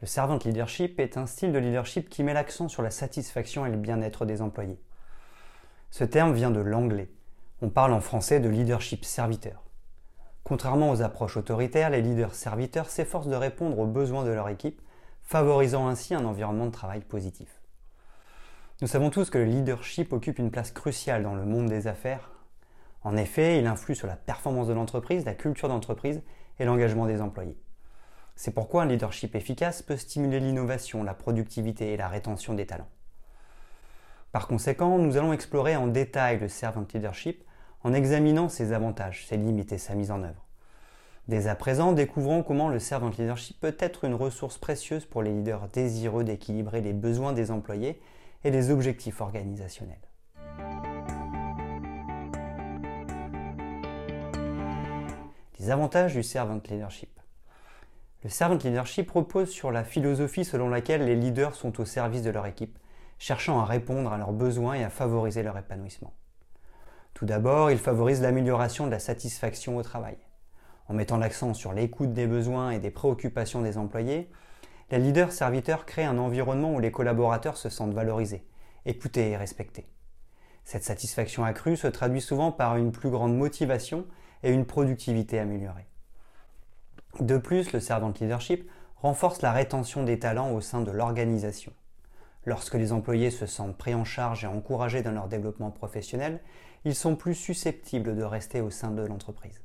Le servant leadership est un style de leadership qui met l'accent sur la satisfaction et le bien-être des employés. Ce terme vient de l'anglais. On parle en français de leadership serviteur. Contrairement aux approches autoritaires, les leaders serviteurs s'efforcent de répondre aux besoins de leur équipe, favorisant ainsi un environnement de travail positif. Nous savons tous que le leadership occupe une place cruciale dans le monde des affaires. En effet, il influe sur la performance de l'entreprise, la culture d'entreprise et l'engagement des employés. C'est pourquoi un leadership efficace peut stimuler l'innovation, la productivité et la rétention des talents. Par conséquent, nous allons explorer en détail le servant leadership en examinant ses avantages, ses limites et sa mise en œuvre. Dès à présent, découvrons comment le servant leadership peut être une ressource précieuse pour les leaders désireux d'équilibrer les besoins des employés et les objectifs organisationnels. Les avantages du servant leadership. Le servant leadership repose sur la philosophie selon laquelle les leaders sont au service de leur équipe, cherchant à répondre à leurs besoins et à favoriser leur épanouissement. Tout d'abord, il favorise l'amélioration de la satisfaction au travail. En mettant l'accent sur l'écoute des besoins et des préoccupations des employés, les leaders serviteurs créent un environnement où les collaborateurs se sentent valorisés, écoutés et respectés. Cette satisfaction accrue se traduit souvent par une plus grande motivation et une productivité améliorée. De plus, le servant leadership renforce la rétention des talents au sein de l'organisation. Lorsque les employés se sentent pris en charge et encouragés dans leur développement professionnel, ils sont plus susceptibles de rester au sein de l'entreprise.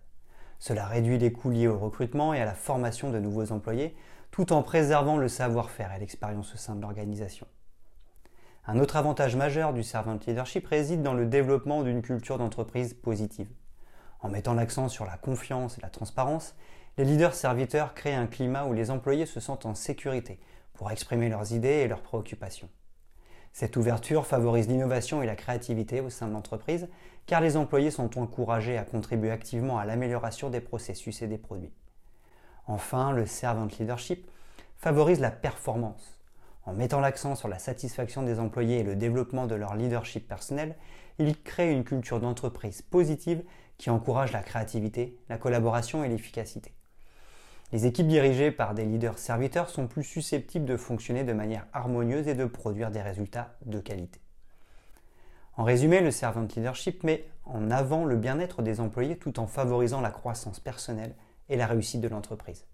Cela réduit les coûts liés au recrutement et à la formation de nouveaux employés, tout en préservant le savoir-faire et l'expérience au sein de l'organisation. Un autre avantage majeur du servant leadership réside dans le développement d'une culture d'entreprise positive. En mettant l'accent sur la confiance et la transparence, les leaders serviteurs créent un climat où les employés se sentent en sécurité pour exprimer leurs idées et leurs préoccupations. Cette ouverture favorise l'innovation et la créativité au sein de l'entreprise car les employés sont encouragés à contribuer activement à l'amélioration des processus et des produits. Enfin, le servant leadership favorise la performance. En mettant l'accent sur la satisfaction des employés et le développement de leur leadership personnel, il crée une culture d'entreprise positive qui encourage la créativité, la collaboration et l'efficacité. Les équipes dirigées par des leaders serviteurs sont plus susceptibles de fonctionner de manière harmonieuse et de produire des résultats de qualité. En résumé, le servant leadership met en avant le bien-être des employés tout en favorisant la croissance personnelle et la réussite de l'entreprise.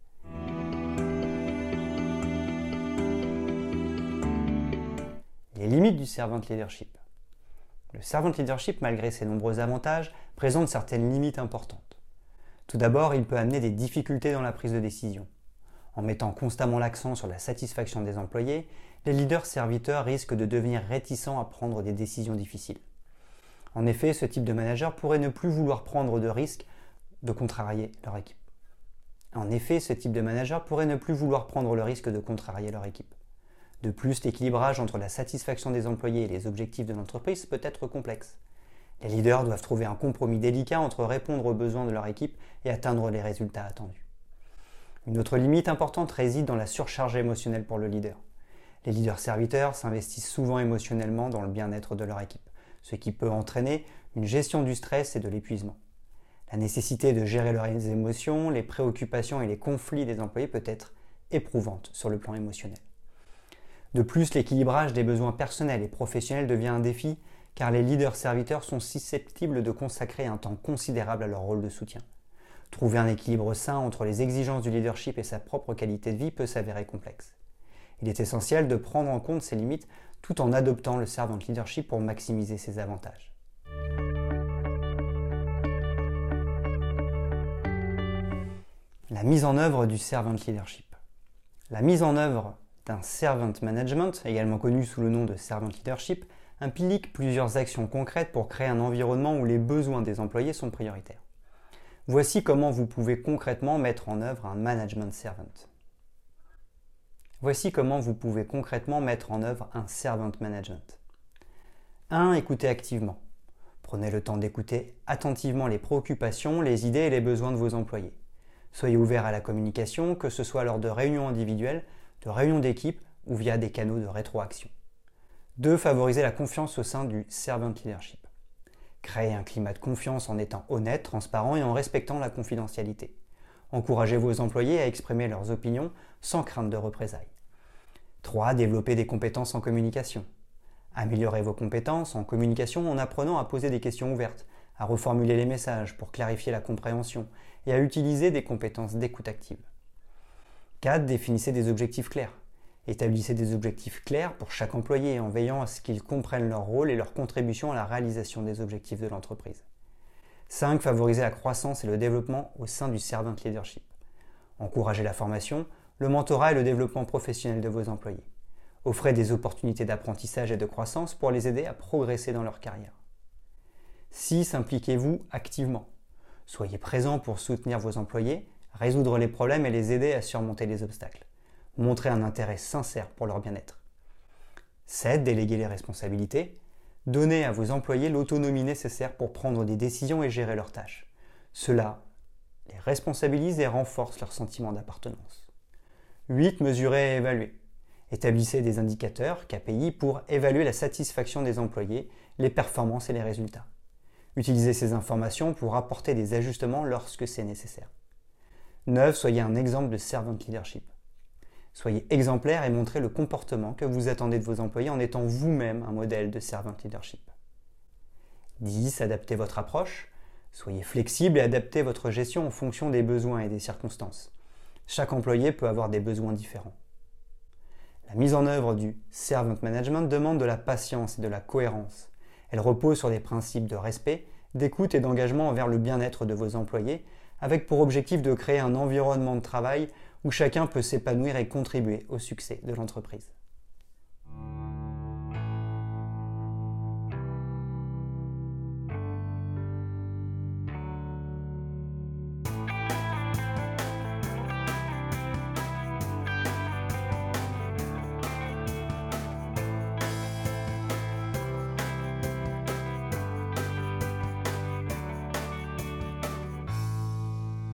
Les limites du servant leadership. Le servant leadership, malgré ses nombreux avantages, présente certaines limites importantes. Tout d'abord, il peut amener des difficultés dans la prise de décision. En mettant constamment l'accent sur la satisfaction des employés, les leaders serviteurs risquent de devenir réticents à prendre des décisions difficiles. En effet, ce type de manager pourrait ne plus vouloir prendre de risques de contrarier leur équipe. En effet, ce type de manager pourrait ne plus vouloir prendre le risque de contrarier leur équipe. De plus, l'équilibrage entre la satisfaction des employés et les objectifs de l'entreprise peut être complexe. Les leaders doivent trouver un compromis délicat entre répondre aux besoins de leur équipe et atteindre les résultats attendus. Une autre limite importante réside dans la surcharge émotionnelle pour le leader. Les leaders serviteurs s'investissent souvent émotionnellement dans le bien-être de leur équipe, ce qui peut entraîner une gestion du stress et de l'épuisement. La nécessité de gérer leurs émotions, les préoccupations et les conflits des employés peut être éprouvante sur le plan émotionnel. De plus, l'équilibrage des besoins personnels et professionnels devient un défi car les leaders serviteurs sont susceptibles de consacrer un temps considérable à leur rôle de soutien. Trouver un équilibre sain entre les exigences du leadership et sa propre qualité de vie peut s'avérer complexe. Il est essentiel de prendre en compte ces limites tout en adoptant le servant leadership pour maximiser ses avantages. La mise en œuvre du servant leadership. La mise en œuvre d'un servant management, également connu sous le nom de servant leadership, implique plusieurs actions concrètes pour créer un environnement où les besoins des employés sont prioritaires. Voici comment vous pouvez concrètement mettre en œuvre un management servant. Voici comment vous pouvez concrètement mettre en œuvre un servant management. 1. Écoutez activement. Prenez le temps d'écouter attentivement les préoccupations, les idées et les besoins de vos employés. Soyez ouvert à la communication, que ce soit lors de réunions individuelles, de réunions d'équipe ou via des canaux de rétroaction. 2. Favoriser la confiance au sein du servant leadership. Créez un climat de confiance en étant honnête, transparent et en respectant la confidentialité. Encouragez vos employés à exprimer leurs opinions sans crainte de représailles. 3. Développer des compétences en communication. Améliorez vos compétences en communication en apprenant à poser des questions ouvertes, à reformuler les messages pour clarifier la compréhension et à utiliser des compétences d'écoute active. 4. Définissez des objectifs clairs. Établissez des objectifs clairs pour chaque employé en veillant à ce qu'ils comprennent leur rôle et leur contribution à la réalisation des objectifs de l'entreprise. 5. Favoriser la croissance et le développement au sein du servant leadership. Encouragez la formation, le mentorat et le développement professionnel de vos employés. Offrez des opportunités d'apprentissage et de croissance pour les aider à progresser dans leur carrière. 6. Impliquez-vous activement. Soyez présent pour soutenir vos employés, résoudre les problèmes et les aider à surmonter les obstacles. Montrez un intérêt sincère pour leur bien-être. 7. Déléguez les responsabilités. Donnez à vos employés l'autonomie nécessaire pour prendre des décisions et gérer leurs tâches. Cela les responsabilise et renforce leur sentiment d'appartenance. 8. Mesurez et évaluez. Établissez des indicateurs, KPI, pour évaluer la satisfaction des employés, les performances et les résultats. Utilisez ces informations pour apporter des ajustements lorsque c'est nécessaire. 9. Soyez un exemple de servant leadership. Soyez exemplaire et montrez le comportement que vous attendez de vos employés en étant vous-même un modèle de servant leadership. 10. Adaptez votre approche. Soyez flexible et adaptez votre gestion en fonction des besoins et des circonstances. Chaque employé peut avoir des besoins différents. La mise en œuvre du servant management demande de la patience et de la cohérence. Elle repose sur des principes de respect, d'écoute et d'engagement envers le bien-être de vos employés, avec pour objectif de créer un environnement de travail où chacun peut s'épanouir et contribuer au succès de l'entreprise.